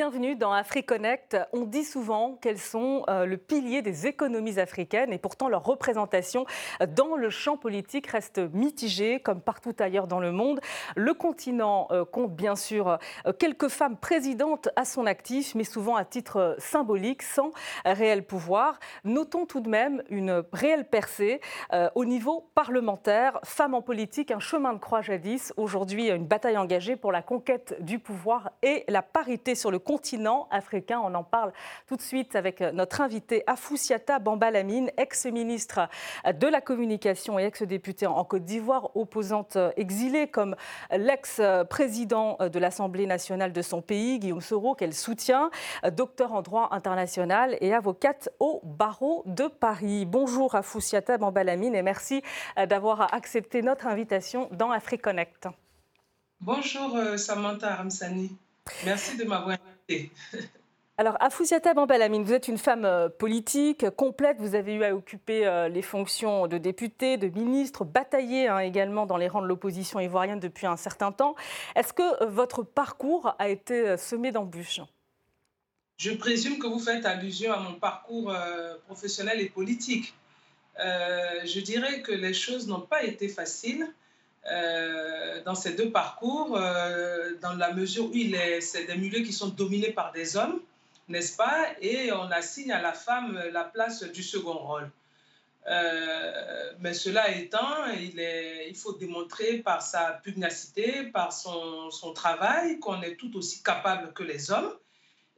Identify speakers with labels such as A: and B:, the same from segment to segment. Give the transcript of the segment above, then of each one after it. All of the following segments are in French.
A: bienvenue dans AfriConnect. On dit souvent qu'elles sont euh, le pilier des économies africaines et pourtant leur représentation dans le champ politique reste mitigée comme partout ailleurs dans le monde. Le continent euh, compte bien sûr euh, quelques femmes présidentes à son actif, mais souvent à titre symbolique, sans réel pouvoir. Notons tout de même une réelle percée au niveau parlementaire. Femmes en politique, un chemin de croix jadis, aujourd'hui une bataille engagée pour la conquête du pouvoir et la parité sur le continent africain. On en parle tout de suite avec notre invité Afoussiata Bambalamine, ex-ministre de la Communication et ex-députée en Côte d'Ivoire, opposante exilée comme l'ex-président de l'Assemblée nationale de son pays, Guillaume Soro, qu'elle soutient, docteur en droit international et avocate au barreau de Paris. Bonjour Afoussiata Bambalamine et merci d'avoir accepté notre invitation dans AfriConnect.
B: Bonjour euh, Samantha Ramsani. Merci de m'avoir invité.
A: Alors, Afousiata Bambalamine, vous êtes une femme euh, politique complète. Vous avez eu à occuper euh, les fonctions de députée, de ministre, bataillé hein, également dans les rangs de l'opposition ivoirienne depuis un certain temps. Est-ce que euh, votre parcours a été semé d'embûches?
B: Je présume que vous faites allusion à mon parcours professionnel et politique. je dirais que les choses n'ont pas été faciles. Dans ces deux parcours, dans la mesure où c'est des milieux qui sont dominés par des hommes, n'est-ce pas? Et on assigne à la femme la place du second rôle. Euh, mais cela étant, il, faut démontrer par sa pugnacité, par son, travail, qu'on est tout aussi capable que les hommes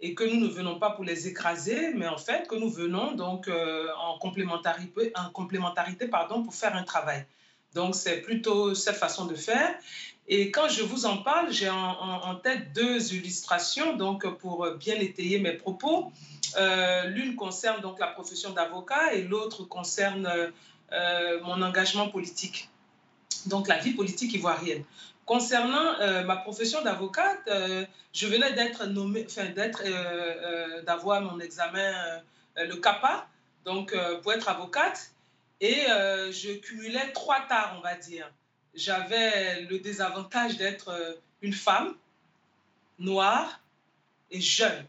B: et que nous ne venons pas pour les écraser, mais en fait que nous venons donc euh, en complémentarité, en complémentarité pardon, pour faire un travail. Donc c'est plutôt cette façon de faire. Et quand je vous en parle, j'ai en, tête deux illustrations donc pour bien étayer mes propos. Euh, l'une concerne donc la profession d'avocat et l'autre concerne euh, mon engagement politique, donc la vie politique ivoirienne. Concernant euh, ma profession d'avocate, je venais d'être nommée, enfin d'être, d'avoir mon examen, le CAPA, donc pour être avocate, et je cumulais trois tares, on va dire j'avais le désavantage d'être euh, une femme noire et jeune.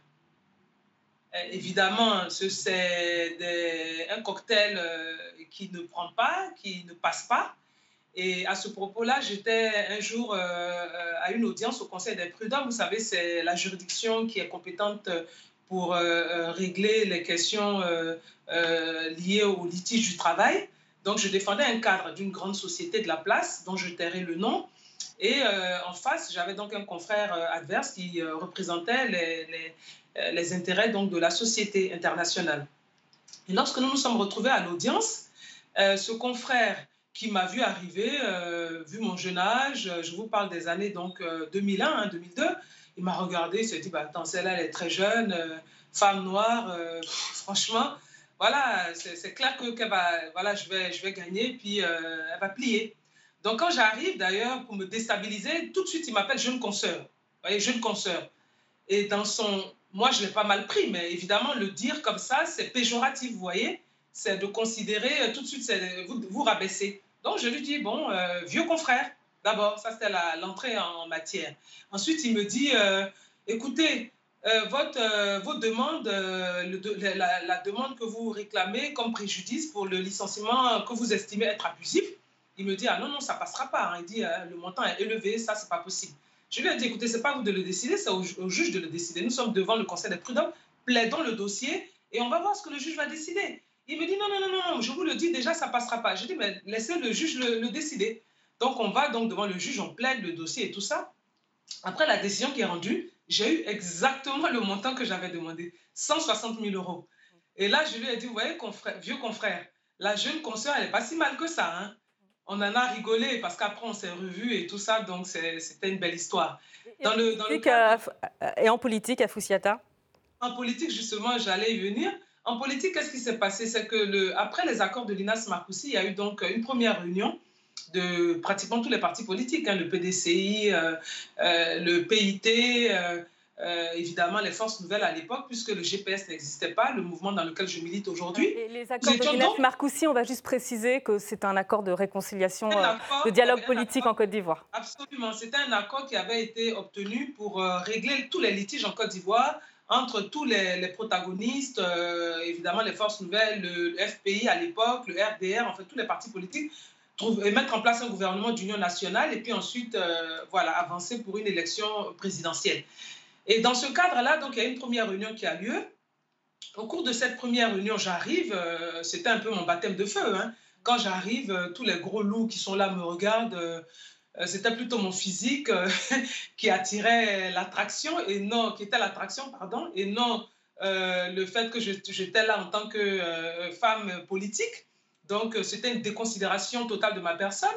B: Euh, évidemment, c'est un cocktail euh, qui ne prend pas, qui ne passe pas. Et à ce propos-là, j'étais un jour à une audience au Conseil des prud'hommes. Vous savez, c'est la juridiction qui est compétente pour régler les questions liées au litige du travail. Donc, je défendais un cadre d'une grande société de la place, dont je tairai le nom. Et euh, en face, j'avais donc un confrère euh, adverse qui euh, représentait les, les, intérêts donc, de la société internationale. Et lorsque nous nous sommes retrouvés à l'audience, ce confrère qui m'a vu arriver, vu mon jeune âge, je vous parle des années donc 2001, 2002, hein, il m'a regardé, il s'est dit, bah, attends, celle-là, elle est très jeune, femme noire, franchement, voilà, c'est clair que va, voilà, je, vais, je vais gagner, puis euh, elle va plier. Donc, quand j'arrive, d'ailleurs, pour me déstabiliser, tout de suite, il m'appelle jeune consoeur. Vous voyez, jeune consoeur. Et dans son. Moi, je l'ai pas mal pris, mais évidemment, le dire comme ça, c'est péjoratif, vous voyez. C'est de considérer euh, tout de suite, vous, vous rabaisser. Donc, je lui dis, bon, euh, vieux confrère, d'abord, ça c'était l'entrée en matière. Ensuite, il me dit, écoutez, euh, votre, euh, vos demandes, euh, la, demande que vous réclamez comme préjudice pour le licenciement que vous estimez être abusif, il me dit Ah non, non, ça passera pas. Hein. Il dit Le montant est élevé, ça, c'est pas possible. Je lui ai dit Écoutez, c'est pas vous de le décider, c'est au, juge de le décider. Nous sommes devant le conseil des prud'hommes, plaidons le dossier et on va voir ce que le juge va décider. Il me dit Non, non, non, non, je vous le dis déjà, ça passera pas. Je dis Mais laissez le juge le décider. Donc, on va donc devant le juge, on plaide le dossier et tout ça. Après la décision qui est rendue, j'ai eu exactement le montant que j'avais demandé, 160 000 euros. Et là, je lui ai dit, vous voyez, confrère, vieux confrère, la jeune consoeur, elle n'est pas si mal que ça. Hein. On en a rigolé parce qu'après, on s'est revus et tout ça, donc c'était une belle histoire.
A: Dans le, dans le Et en politique, à Foussiata?
B: En politique, justement, j'allais y venir. En politique, qu'est-ce qui s'est passé? C'est que le, après les accords de l'INAS Marcoussi, il y a eu donc une première réunion de pratiquement tous les partis politiques, hein, le PDCI, euh, euh, le PIT, euh, évidemment les forces nouvelles à l'époque, puisque le GPS n'existait pas, le mouvement dans lequel je milite aujourd'hui.
A: Les accords de Guinette Marcoussi, on va juste préciser que c'est un accord de réconciliation, de dialogue politique en Côte d'Ivoire.
B: Absolument, c'était un accord qui avait été obtenu pour régler tous les litiges en Côte d'Ivoire entre tous les, protagonistes, évidemment les forces nouvelles, le FPI à l'époque, le RDR, en fait tous les partis politiques, trouver, mettre en place un gouvernement d'union nationale et puis ensuite voilà, avancer pour une élection présidentielle. Et dans ce cadre-là, donc, il y a une première réunion qui a lieu. Au cours de cette première réunion, j'arrive, euh, c'était un peu mon baptême de feu. Hein. Quand j'arrive, euh, tous les gros loups qui sont là me regardent. Euh, c'était plutôt mon physique qui attirait l'attraction et non, qui était l'attraction, pardon, et non le fait que j'étais là en tant que femme politique. Donc, c'était une déconsidération totale de ma personne.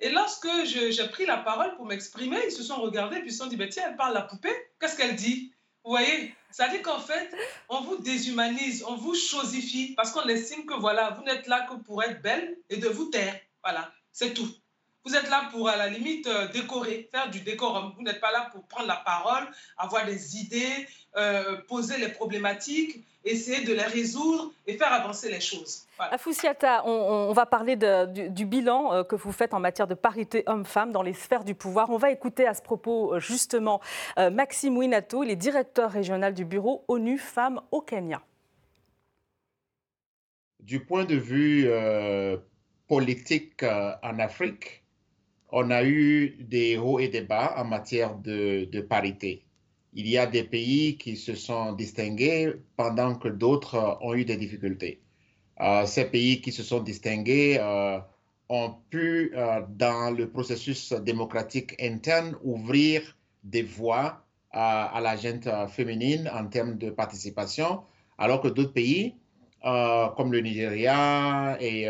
B: Et lorsque j'ai pris la parole pour m'exprimer, ils se sont regardés et ils se sont dit, ben, tiens, elle parle la poupée, qu'est-ce qu'elle dit? Vous voyez? Ça dit qu'en fait, on vous déshumanise, on vous chosifie, parce qu'on estime que voilà, vous n'êtes là que pour être belle et de vous taire. Voilà, c'est tout. Vous êtes là pour, à la limite, euh, décorer, faire du décorum. Vous n'êtes pas là pour prendre la parole, avoir des idées, euh, poser les problématiques, essayer de les résoudre et faire avancer les choses.
A: Voilà. Afoussiata, on, va parler du, bilan euh, que vous faites en matière de parité homme-femme dans les sphères du pouvoir. On va écouter à ce propos justement Maxime Winato, il est directeur régional du bureau ONU Femmes au Kenya.
C: Du point de vue politique en Afrique, on a eu des hauts et des bas en matière de, parité. Il y a des pays qui se sont distingués pendant que d'autres ont eu des difficultés. Euh, ces pays qui se sont distingués euh, ont pu, euh, dans le processus démocratique interne, ouvrir des voies à la gente féminine en termes de participation, alors que d'autres pays, comme le Nigeria et,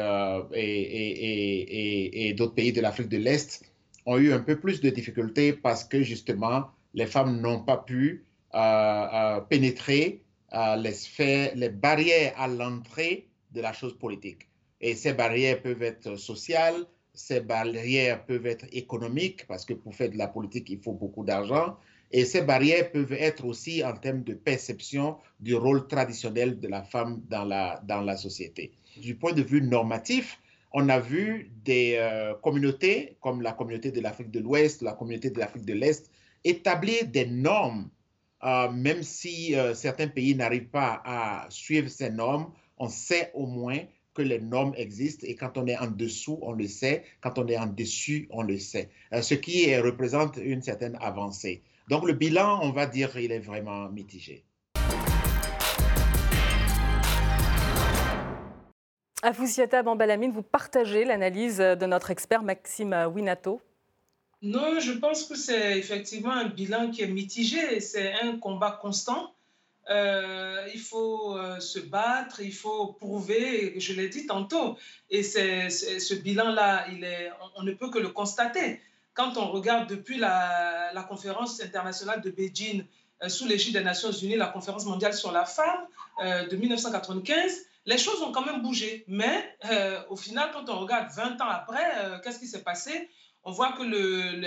C: et, d'autres pays de l'Afrique de l'Est, ont eu un peu plus de difficultés parce que justement, les femmes n'ont pas pu euh, euh, pénétrer euh, les barrières à l'entrée de la chose politique. Et ces barrières peuvent être sociales, ces barrières peuvent être économiques, parce que pour faire de la politique, il faut beaucoup d'argent. Et ces barrières peuvent être aussi en termes de perception du rôle traditionnel de la femme dans la, dans la société. Du point de vue normatif, on a vu des euh, communautés comme la communauté de l'Afrique de l'Ouest, la communauté de l'Afrique de l'Est, établir des normes, euh, même si euh, certains pays n'arrivent pas à suivre ces normes, on sait au moins que les normes existent et quand on est en dessous, on le sait, quand on est en dessus, on le sait, ce qui représente une certaine avancée. Donc le bilan, on va dire, il est vraiment mitigé.
A: Afousiata Bambalamine, vous partagez l'analyse de notre expert Maxime Winato
B: Non, je pense que c'est effectivement un bilan qui est mitigé. C'est un combat constant. Euh, il faut euh, se battre, il faut prouver, je l'ai dit tantôt. Et ce bilan-là, on, ne peut que le constater. Quand on regarde depuis la, conférence internationale de Beijing, euh, sous l'égide des Nations Unies, la conférence mondiale sur la femme de 1995, les choses ont quand même bougé. Mais euh, au final, quand on regarde 20 ans après, euh, qu'est-ce qui s'est passé? On voit que le,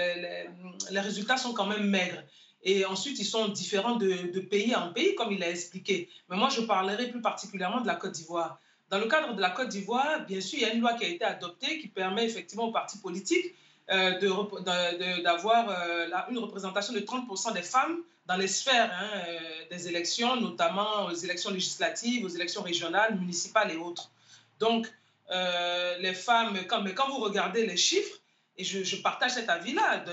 B: les résultats sont quand même maigres. Et ensuite, ils sont différents de, pays en pays, comme il a expliqué. Mais moi, je parlerai plus particulièrement de la Côte d'Ivoire. Dans le cadre de la Côte d'Ivoire, bien sûr, il y a une loi qui a été adoptée qui permet effectivement aux partis politiques euh, d'avoir euh, une représentation de 30% des femmes dans les sphères hein, euh, des élections, notamment aux élections législatives, aux élections régionales, municipales et autres. Donc, les femmes, quand, mais quand vous regardez les chiffres, et je, partage cet avis-là,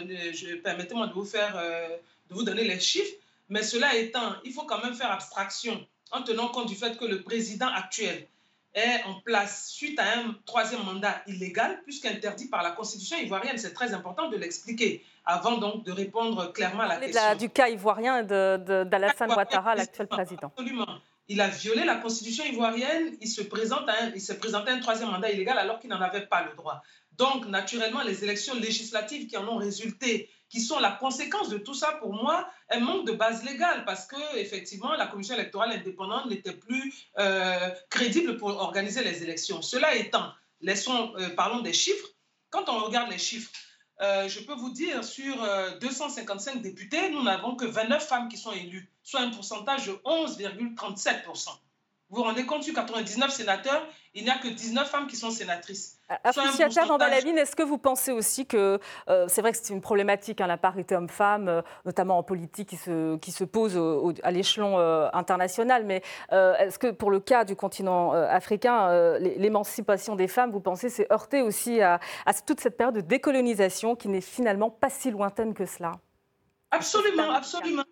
B: permettez-moi de de vous donner les chiffres, mais cela étant, il faut quand même faire abstraction en tenant compte du fait que le président actuel est en place suite à un troisième mandat illégal, puisqu'interdit par la Constitution ivoirienne. C'est très important de l'expliquer avant donc de répondre clairement à la question.
A: du cas ivoirien d'Alassane Ouattara, l'actuel président.
B: Absolument. Il a violé la constitution ivoirienne, il se présente à il s'est présenté à un troisième mandat illégal alors qu'il n'en avait pas le droit. Donc, naturellement, les élections législatives qui en ont résulté, qui sont la conséquence de tout ça, pour moi, elles manquent de base légale parce que, effectivement, la commission électorale indépendante n'était plus euh, crédible pour organiser les élections. Cela étant, laissons, euh, parlons des chiffres. Quand on regarde les chiffres, euh, je peux vous dire, sur 255 députés, nous n'avons que 29 femmes qui sont élues, soit un pourcentage de 11,37%. Vous vous rendez compte, sur 99 sénateurs, il n'y a que 19 femmes qui sont sénatrices.
A: Africiata Vandalavine, est-ce que vous pensez aussi que euh, c'est vrai que c'est une problématique, hein, la parité homme-femme, euh, notamment en politique, qui se, qui se pose à l'échelon euh, international, mais est-ce que pour le cas du continent africain, l'émancipation des femmes, vous pensez, c'est heurté aussi à, à, toute cette période de décolonisation qui n'est finalement pas si lointaine que cela?
B: Absolument, absolument.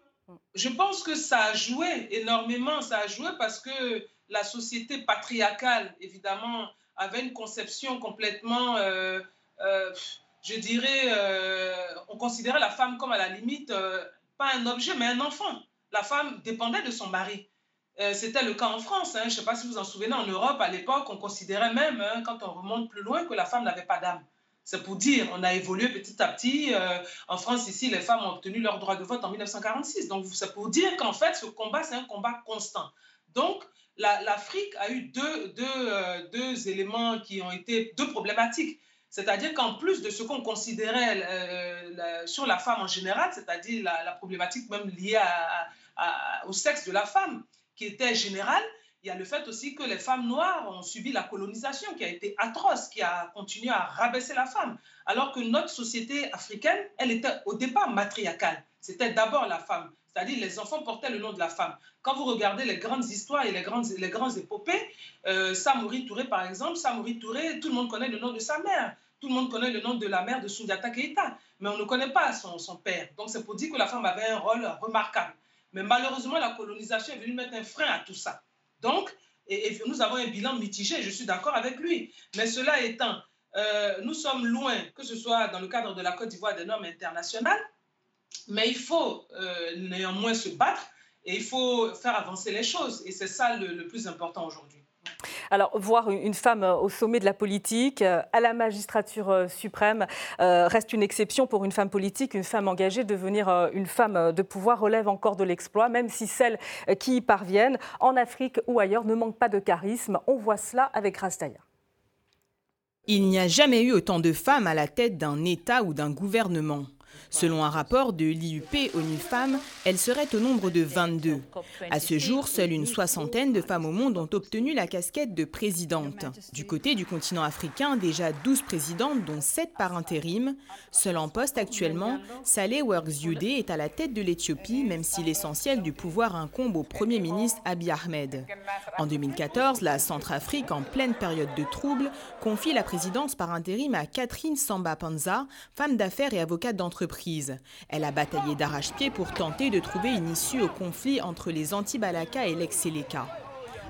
B: Je pense que ça a joué énormément, ça a joué parce que la société patriarcale, évidemment, avait une conception complètement, euh, euh, je dirais, euh, on considérait la femme comme à la limite, pas un objet, mais un enfant. La femme dépendait de son mari. C'était le cas en France. Hein. Je ne sais pas si vous en souvenez, en Europe, à l'époque, on considérait même, hein, quand on remonte plus loin, que la femme n'avait pas d'âme. C'est pour dire, on a évolué petit à petit. en France, ici, les femmes ont obtenu leur droit de vote en 1946. Donc, c'est pour dire qu'en fait, ce combat, c'est un combat constant. Donc, l'Afrique a eu deux, deux, euh, deux, éléments qui ont été deux problématiques. C'est-à-dire qu'en plus de ce qu'on considérait euh, sur la femme en général, c'est-à-dire la, problématique même liée au sexe de la femme, qui était générale, il y a le fait aussi que les femmes noires ont subi la colonisation qui a été atroce, qui a continué à rabaisser la femme. Alors que notre société africaine, elle était au départ matriarcale. C'était d'abord la femme. C'est-à-dire les enfants portaient le nom de la femme. Quand vous regardez les grandes histoires et les grandes, les grandes épopées, euh, Touré, par exemple, Samori Touré, tout le monde connaît le nom de sa mère. Tout le monde connaît le nom de la mère de Sundiata Keita, mais on ne connaît pas son, père. Donc c'est pour dire que la femme avait un rôle remarquable. Mais malheureusement, la colonisation est venue mettre un frein à tout ça. Donc, nous avons un bilan mitigé, je suis d'accord avec lui. Mais cela étant, euh, nous sommes loin, que ce soit dans le cadre de la Côte d'Ivoire des normes internationales, mais il faut euh, néanmoins se battre et il faut faire avancer les choses. Et c'est ça le, plus important aujourd'hui.
A: Alors, voir une femme au sommet de la politique, euh, à la magistrature euh, suprême, reste une exception pour une femme politique, une femme engagée. Devenir une femme de pouvoir relève encore de l'exploit, même si celles qui y parviennent, en Afrique ou ailleurs, ne manquent pas de charisme. On voit cela avec Rastaya.
D: Il n'y a jamais eu autant de femmes à la tête d'un État ou d'un gouvernement. Selon un rapport de l'IUP ONU Femmes, elle serait au nombre de 22. À ce jour, seule une soixantaine de femmes au monde ont obtenu la casquette de présidente. Du côté du continent africain, déjà 12 présidentes, dont 7 par intérim. Seule en poste actuellement, Saleh Works est à la tête de l'Éthiopie, même si l'essentiel du pouvoir incombe au Premier ministre Abiy Ahmed. En 2014, la Centrafrique, en pleine période de troubles, confie la présidence par intérim à Catherine Samba Panza, femme d'affaires et avocate d'entreprise elle a bataillé d'arrache-pied pour tenter de trouver une issue au conflit entre les anti-Balaka et l'ex-Seleka.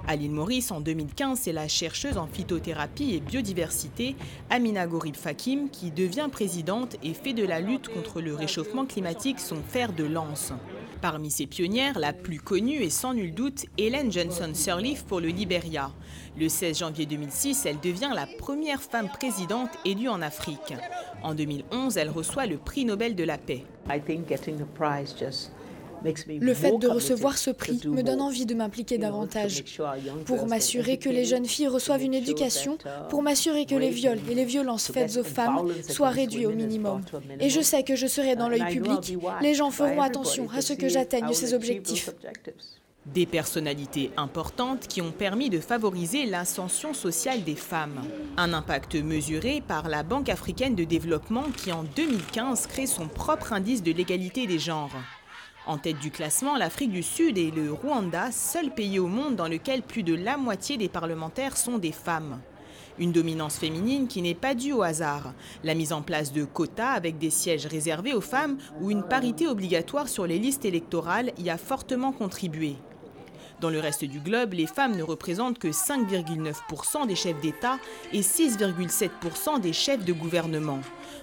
D: À l'île Maurice, en 2015, c'est la chercheuse en phytothérapie et biodiversité, Amina Gorib Fakim, qui devient présidente et fait de la lutte contre le réchauffement climatique son fer de lance. Parmi ses pionnières, la plus connue est sans nul doute Hélène Johnson Sirleaf pour le Liberia. Le 16 janvier 2006, elle devient la première femme présidente élue en Afrique. En 2011, elle reçoit le prix Nobel de la paix.
E: Le fait de recevoir ce prix me donne envie de m'impliquer davantage pour m'assurer que les jeunes filles reçoivent une éducation, pour m'assurer que les viols et les violences faites aux femmes soient réduits au minimum. Et je sais que je serai dans l'œil public. Les gens feront attention à ce que j'atteigne ces objectifs.
D: Des personnalités importantes qui ont permis de favoriser l'ascension sociale des femmes. Un impact mesuré par la Banque africaine de développement qui en 2015 crée son propre indice de l'égalité des genres. En tête du classement, l'Afrique du Sud et le Rwanda, seul pays au monde dans lequel plus de la moitié des parlementaires sont des femmes. Une dominance féminine qui n'est pas due au hasard. La mise en place de quotas avec des sièges réservés aux femmes ou une parité obligatoire sur les listes électorales y a fortement contribué. Dans le reste du globe, les femmes ne représentent que 5,9% des chefs d'État et 6,7% des chefs de gouvernement.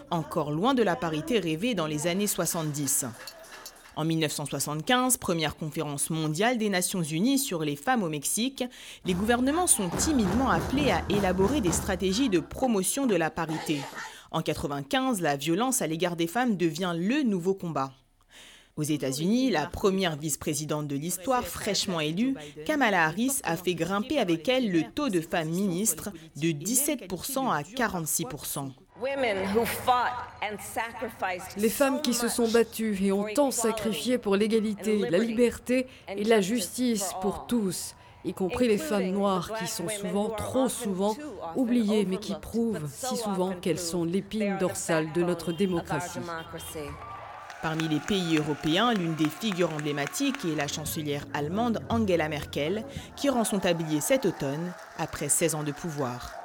D: Encore loin de la parité rêvée dans les années 70. En 1975, première conférence mondiale des Nations Unies sur les femmes au Mexique, les gouvernements sont timidement appelés à élaborer des stratégies de promotion de la parité. En 1995, la violence à l'égard des femmes devient le nouveau combat. Aux États-Unis, la première vice-présidente de l'histoire fraîchement élue, Kamala Harris a fait grimper avec elle le taux de femmes ministres de 17% à 46%.
F: Les femmes qui se sont battues et ont tant sacrifié pour l'égalité, la liberté et la justice pour tous, y compris les femmes noires qui sont souvent, trop souvent, oubliées mais qui prouvent si souvent qu'elles sont l'épine dorsale de notre démocratie.
D: Parmi les pays européens, l'une des figures emblématiques est la chancelière allemande Angela Merkel, qui rend son tablier cet automne après 16 ans de pouvoir.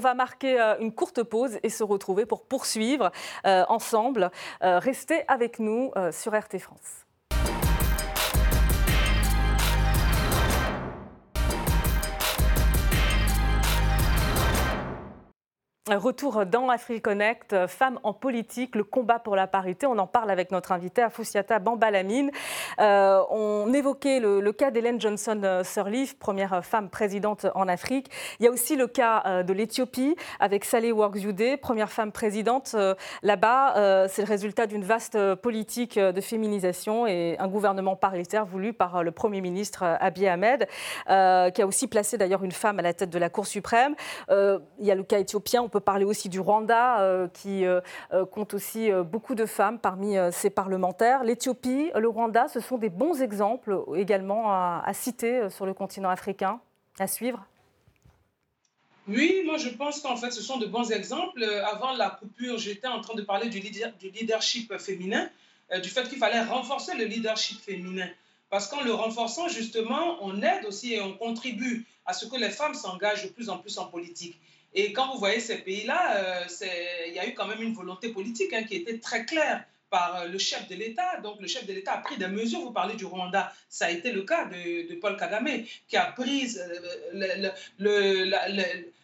A: Va marquer euh, une courte pause et se retrouver pour poursuivre euh, ensemble. Euh, restez avec nous sur RT France. Retour dans AfriConnect, euh, femmes en politique, le combat pour la parité. On en parle avec notre invitée Afousiata Bambalamine. Euh, on évoquait le, cas d'Hélène Johnson-Sirleaf, première femme présidente en Afrique. Il y a aussi le cas euh, de l'Éthiopie avec Saleh Workzudeh, première femme présidente là-bas. c'est le résultat d'une vaste politique de féminisation et un gouvernement paritaire voulu par le Premier ministre Abiy Ahmed, qui a aussi placé d'ailleurs une femme à la tête de la Cour suprême. il y a le cas éthiopien. On peut parler aussi du Rwanda, euh, qui euh, euh, compte aussi beaucoup de femmes parmi ses parlementaires. L'Éthiopie, le Rwanda, ce sont des bons exemples également à, citer sur le continent africain, à suivre.
B: Oui, moi je pense qu'en fait ce sont de bons exemples. Avant la coupure, j'étais en train de parler du, leadership féminin, du fait qu'il fallait renforcer le leadership féminin. Parce qu'en le renforçant, justement, on aide aussi et on contribue à ce que les femmes s'engagent de plus en plus en politique. Et quand vous voyez ces pays-là, euh, il y a eu quand même une volonté politique hein, qui était très claire par euh, le chef de l'État. Donc le chef de l'État a pris des mesures. Vous parlez du Rwanda, ça a été le cas de, Paul Kagame, qui a pris euh,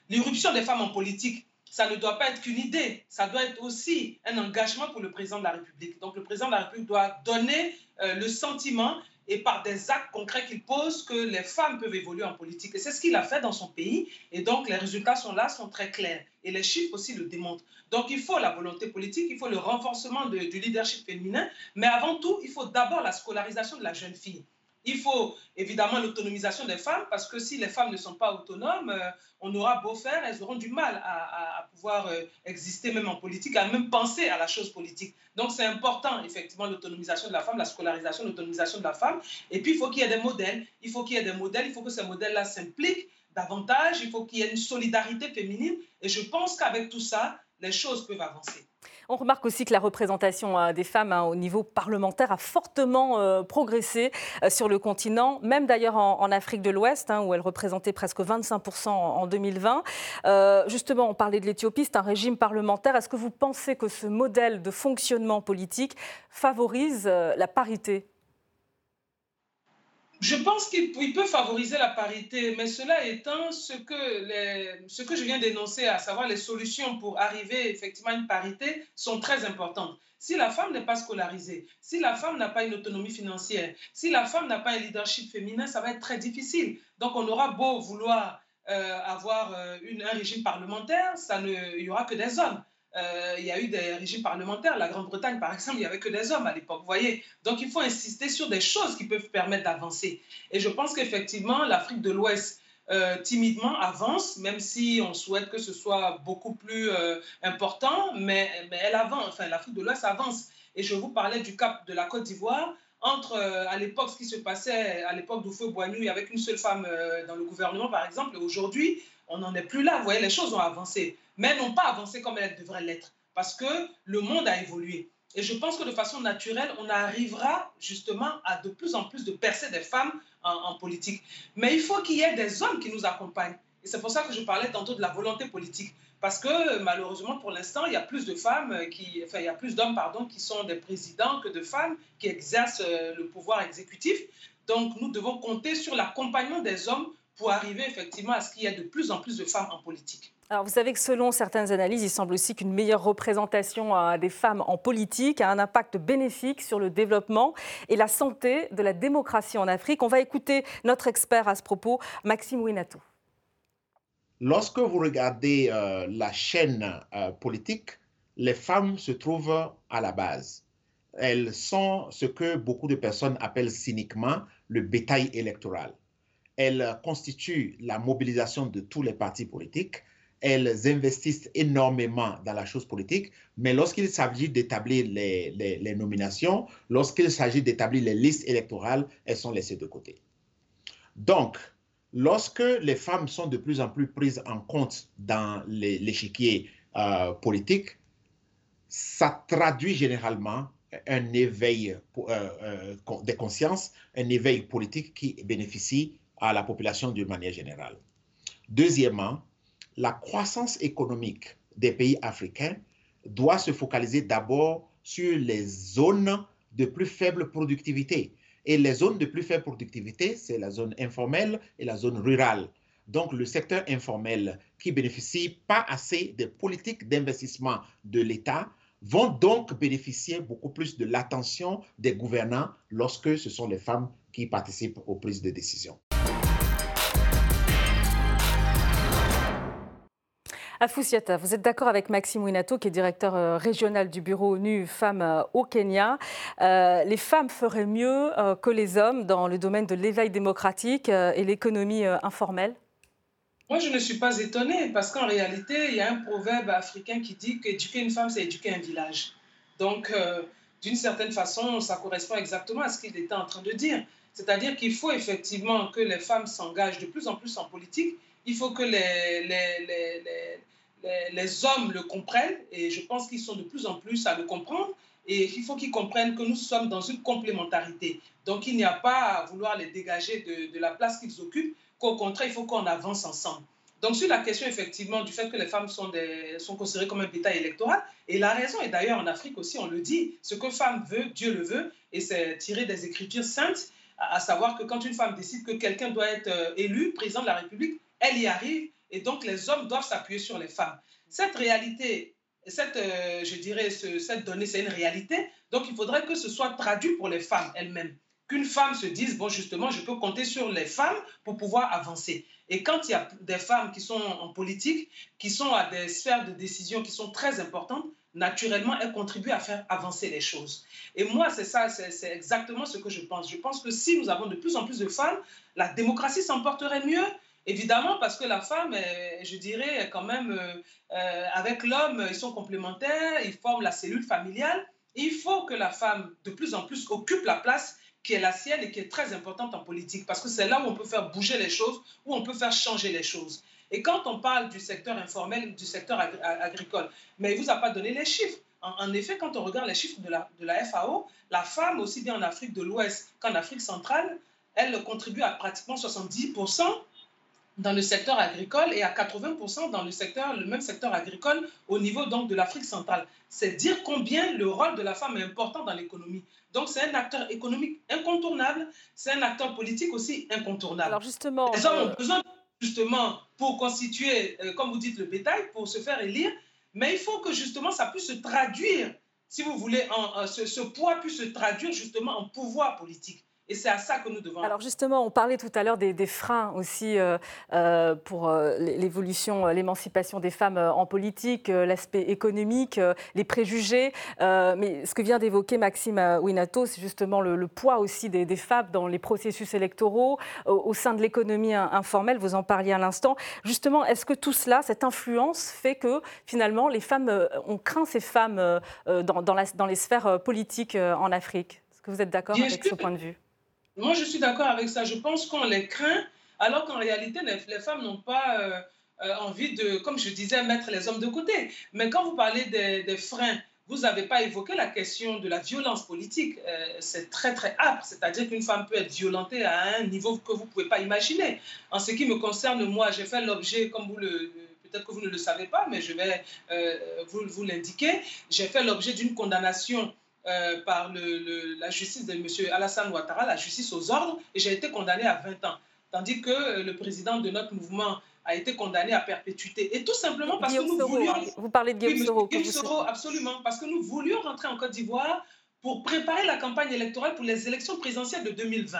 B: l'irruption des femmes en politique. Ça ne doit pas être qu'une idée, ça doit être aussi un engagement pour le président de la République. Donc le président de la République doit donner le sentiment et par des actes concrets qu'il pose que les femmes peuvent évoluer en politique. Et c'est ce qu'il a fait dans son pays. Et donc, les résultats sont là, sont très clairs. Et les chiffres aussi le démontrent. Donc, il faut la volonté politique, il faut le renforcement du leadership féminin. Mais avant tout, il faut d'abord la scolarisation de la jeune fille. Il faut évidemment l'autonomisation des femmes, parce que si les femmes ne sont pas autonomes, euh, on aura beau faire, elles auront du mal à, pouvoir euh, exister même en politique, à même penser à la chose politique. Donc c'est important, effectivement, l'autonomisation de la femme, la scolarisation, l'autonomisation de la femme. Et puis il faut qu'il y ait des modèles, il faut qu'il y ait des modèles, il faut que ces modèles-là s'impliquent davantage, il faut qu'il y ait une solidarité féminine. Et je pense qu'avec tout ça, les choses peuvent avancer.
A: On remarque aussi que la représentation euh, des femmes hein, au niveau parlementaire a fortement euh, progressé euh, sur le continent, même d'ailleurs en, Afrique de l'Ouest, hein, où elle représentait presque 25% en 2020. justement, on parlait de l'Éthiopie, c'est un régime parlementaire. Est-ce que vous pensez que ce modèle de fonctionnement politique favorise la parité?
B: Je pense qu'il peut favoriser la parité, mais cela étant ce que, je viens d'énoncer, à savoir les solutions pour arriver effectivement à une parité, sont très importantes. Si la femme n'est pas scolarisée, si la femme n'a pas une autonomie financière, si la femme n'a pas un leadership féminin, ça va être très difficile. Donc on aura beau vouloir euh, avoir euh, une, un régime parlementaire, ça ne, il n'y aura que des hommes. Euh, il y a eu des régimes parlementaires. La Grande-Bretagne, par exemple, il n'y avait que des hommes à l'époque, vous voyez. Donc, il faut insister sur des choses qui peuvent permettre d'avancer. Et je pense qu'effectivement, l'Afrique de l'Ouest, euh, timidement avance, même si on souhaite que ce soit beaucoup plus euh, important, mais, elle avance, enfin l'Afrique de l'Ouest avance. Et je vous parlais du cap de la Côte d'Ivoire. Entre, à l'époque, ce qui se passait à l'époque d'Oufeu Boignou, avec une seule femme dans le gouvernement, par exemple, aujourd'hui, on n'en est plus là. Vous voyez, les choses ont avancé mais n'ont pas avancé comme elles devraient l'être, parce que le monde a évolué. Et je pense que de façon naturelle, on arrivera justement à de plus en plus de percer des femmes en, politique. Mais il faut qu'il y ait des hommes qui nous accompagnent. Et c'est pour ça que je parlais tantôt de la volonté politique. Parce que malheureusement, pour l'instant, il y a plus de femmes qui, enfin, il y a plus d'hommes, pardon, qui sont des présidents que de femmes qui exercent euh, le pouvoir exécutif. Donc, nous devons compter sur l'accompagnement des hommes pour arriver effectivement à ce qu'il y ait de plus en plus de femmes en politique.
A: Alors vous savez que selon certaines analyses, il semble aussi qu'une meilleure représentation des femmes en politique a un impact bénéfique sur le développement et la santé de la démocratie en Afrique. On va écouter notre expert à ce propos, Maxime Winato.
C: Lorsque vous regardez euh, la chaîne euh, politique, les femmes se trouvent à la base. Elles sont ce que beaucoup de personnes appellent cyniquement le bétail électoral. Elles constituent la mobilisation de tous les partis politiques, elles investissent énormément dans la chose politique, mais lorsqu'il s'agit d'établir les, nominations, lorsqu'il s'agit d'établir les listes électorales, elles sont laissées de côté. Donc, lorsque les femmes sont de plus en plus prises en compte dans l'échiquier euh, politique, ça traduit généralement un éveil euh, euh, des consciences, un éveil politique qui bénéficie à la population d'une manière générale. Deuxièmement, la croissance économique des pays africains doit se focaliser d'abord sur les zones de plus faible productivité. Et les zones de plus faible productivité, c'est la zone informelle et la zone rurale. Donc, le secteur informel qui bénéficie pas assez des politiques d'investissement de l'État vont donc bénéficier beaucoup plus de l'attention des gouvernants lorsque ce sont les femmes qui participent aux prises de décision.
A: Afousiata, vous êtes d'accord avec Maxime Winato, qui est directeur euh, régional du bureau ONU Femmes euh, au Kenya. Euh, les femmes feraient mieux que les hommes dans le domaine de l'éveil démocratique et l'économie informelle?
B: Moi, je ne suis pas étonnée parce qu'en réalité, il y a un proverbe africain qui dit qu'éduquer une femme, c'est éduquer un village. Donc, d'une certaine façon, ça correspond exactement à ce qu'il était en train de dire. C'est-à-dire qu'il faut effectivement que les femmes s'engagent de plus en plus en politique. Il faut que les, les, les, les, hommes le comprennent et je pense qu'ils sont de plus en plus à le comprendre. Et il faut qu'ils comprennent que nous sommes dans une complémentarité. Donc il n'y a pas à vouloir les dégager de, de la place qu'ils occupent, qu'au contraire, il faut qu'on avance ensemble. Donc sur la question effectivement du fait que les femmes sont, des, sont considérées comme un bétail électoral, et la raison, et d'ailleurs en Afrique aussi on le dit, ce que femme veut, Dieu le veut, et c'est tiré des Écritures saintes, à, savoir que quand une femme décide que quelqu'un doit être euh, élu président de la République, elle y arrive et donc les hommes doivent s'appuyer sur les femmes. Cette réalité, cette, euh, je dirais, cette donnée, c'est une réalité. Donc il faudrait que ce soit traduit pour les femmes elles-mêmes. Qu'une femme se dise, bon, justement, je peux compter sur les femmes pour pouvoir avancer. Et quand il y a des femmes qui sont en politique, qui sont à des sphères de décision qui sont très importantes, naturellement, elles contribuent à faire avancer les choses. Et moi, c'est ça, c'est exactement ce que je pense. Je pense que si nous avons de plus en plus de femmes, la démocratie s'emporterait mieux, Évidemment, parce que la femme, je dirais quand même, euh, euh, avec l'homme, ils sont complémentaires, ils forment la cellule familiale. Il faut que la femme, de plus en plus, occupe la place qui est la sienne et qui est très importante en politique, parce que c'est là où on peut faire bouger les choses, où on peut faire changer les choses. Et quand on parle du secteur informel, du secteur agricole, mais il ne vous a pas donné les chiffres. En, effet, quand on regarde les chiffres de la FAO, la femme, aussi bien en Afrique de l'Ouest qu'en Afrique centrale, elle contribue à pratiquement 70% dans le secteur agricole et à 80% dans le, secteur, le même secteur agricole au niveau donc de l'Afrique centrale. C'est dire combien le rôle de la femme est important dans l'économie. Donc c'est un acteur économique incontournable, c'est un acteur politique aussi incontournable.
A: Alors justement,
B: les hommes ont besoin justement pour constituer, euh, comme vous dites, le bétail, pour se faire élire, mais il faut que justement ça puisse se traduire, si vous voulez, en, ce, ce poids puisse se traduire justement en pouvoir politique. Et c'est à ça que nous devons.
A: Alors justement, on parlait tout à l'heure des, freins aussi euh, euh, pour euh, l'évolution, l'émancipation des femmes en politique, l'aspect économique, les préjugés. mais ce que vient d'évoquer Maxime Winato, c'est justement le, poids aussi des, femmes dans les processus électoraux, au, sein de l'économie informelle. Vous en parliez à l'instant. Justement, est-ce que tout cela, cette influence, fait que finalement les femmes, on craint ces femmes dans, dans, la, dans les sphères politiques en Afrique? Est-ce que vous êtes d'accord avec ce point de vue?
B: Moi, je suis d'accord avec ça. Je pense qu'on les craint, alors qu'en réalité, les, femmes n'ont pas euh, euh, envie de, comme je disais, mettre les hommes de côté. Mais quand vous parlez des, freins, vous n'avez pas évoqué la question de la violence politique. Euh, c'est très, très âpre. C'est-à-dire qu'une femme peut être violentée à un niveau que vous ne pouvez pas imaginer. En ce qui me concerne, moi, j'ai fait l'objet, comme vous le peut-être que vous ne le savez pas, mais je vais vous, vous l'indiquer. J'ai fait l'objet d'une condamnation euh, par le, la justice de M. Alassane Ouattara, la justice aux ordres, et j'ai été condamné à 20 ans. Tandis que euh, le président de notre mouvement a été condamné à perpétuité. Et tout simplement parce que nous voulions...
A: Vous parlez de Guillaume Soro.
B: Guillaume Soro, absolument. Parce que nous voulions rentrer en Côte d'Ivoire pour préparer la campagne électorale pour les élections présidentielles de 2020.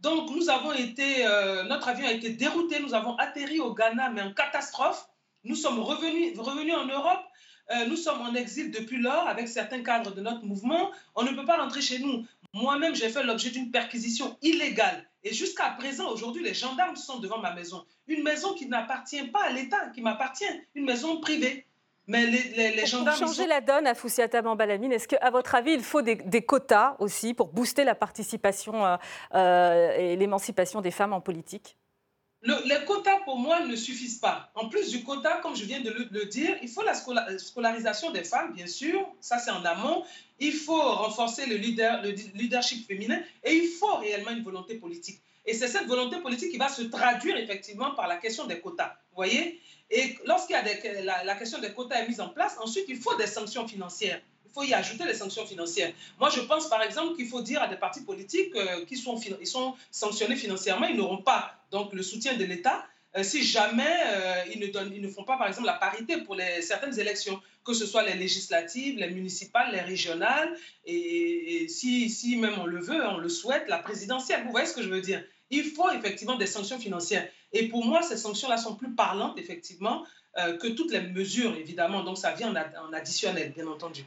B: Donc, nous avons été, euh, notre avion a été dérouté, nous avons atterri au Ghana, mais en catastrophe. Nous sommes revenus, revenus en Europe euh, nous sommes en exil depuis lors avec certains cadres de notre mouvement. On ne peut pas rentrer chez nous. Moi-même, j'ai fait l'objet d'une perquisition illégale. Et jusqu'à présent, aujourd'hui, les gendarmes sont devant ma maison. Une maison qui n'appartient pas à l'État, qui m'appartient, une maison privée.
A: Mais les, les, gendarmes. Pour changer la donne à Foussiata Bambalamine, est-ce qu'à votre avis, il faut des, quotas aussi pour booster la participation euh, euh, et l'émancipation des femmes en politique?
B: Les quotas, pour moi, ne suffisent pas. En plus du quota, comme je viens de le, dire, il faut la scolarisation des femmes, bien sûr, ça c'est en amont. Il faut renforcer le leadership féminin et il faut réellement une volonté politique. Et c'est cette volonté politique qui va se traduire effectivement par la question des quotas. Vous voyez? Et lorsqu'il y a la, la question des quotas est mise en place, ensuite il faut des sanctions financières il faut y ajouter les sanctions financières. Moi, je pense par exemple qu'il faut dire à des partis politiques euh, qui sont, sanctionnés financièrement, ils n'auront pas donc le soutien de l'État euh, si jamais euh, ils, ne font pas par exemple la parité pour certaines élections, que ce soit les législatives, les municipales, les régionales, et, si, si même on le veut, on le souhaite, la présidentielle. Vous voyez ce que je veux dire? Il faut effectivement des sanctions financières. Et pour moi, ces sanctions-là sont plus parlantes, effectivement, que toutes les mesures, évidemment. Donc ça vient en additionnel, bien entendu.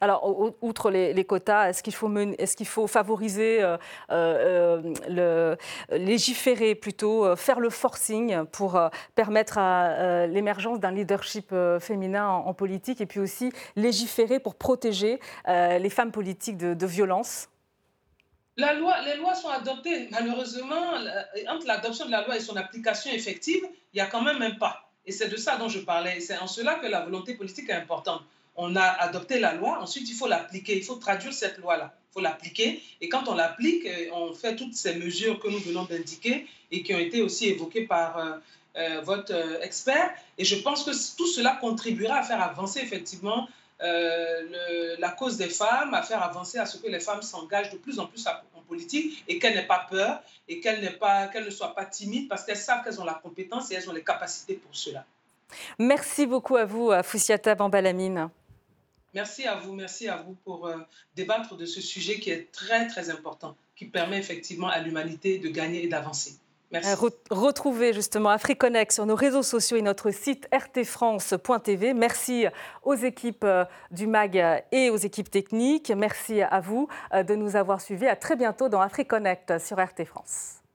A: Alors, outre les, quotas, est-ce qu'il faut, favoriser, euh, euh, légiférer plutôt, euh, faire le forcing pour permettre l'émergence d'un leadership féminin en, politique et puis aussi légiférer pour protéger les femmes politiques de, de violence?
B: La loi, les lois sont adoptées. Malheureusement, entre l'adoption de la loi et son application effective, il y a quand même un pas. Et c'est de ça dont je parlais. C'est en cela que la volonté politique est importante on a adopté la loi, ensuite il faut l'appliquer, il faut traduire cette loi-là, il faut l'appliquer. Et quand on l'applique, euh, on fait toutes ces mesures que nous venons d'indiquer et qui ont été aussi évoquées par euh, euh, votre expert. Et je pense que tout cela contribuera à faire avancer effectivement la cause des femmes, à faire avancer à ce que les femmes s'engagent de plus en plus en politique et qu'elles n'aient pas peur et qu'elles ne soient pas timides parce qu'elles savent qu'elles ont la compétence et elles ont les capacités pour cela.
A: Merci beaucoup à vous, Foussiata Bambalamine.
B: Merci à vous, merci à vous pour euh, débattre de ce sujet qui est très, très important, qui permet effectivement à l'humanité de gagner et d'avancer. Merci.
A: Euh, retrouvez justement AfriConnect sur nos réseaux sociaux et notre site rtfrance.tv. Merci aux équipes euh, du MAG et aux équipes techniques. Merci à vous de nous avoir suivis. À très bientôt dans AfriConnect sur RT France.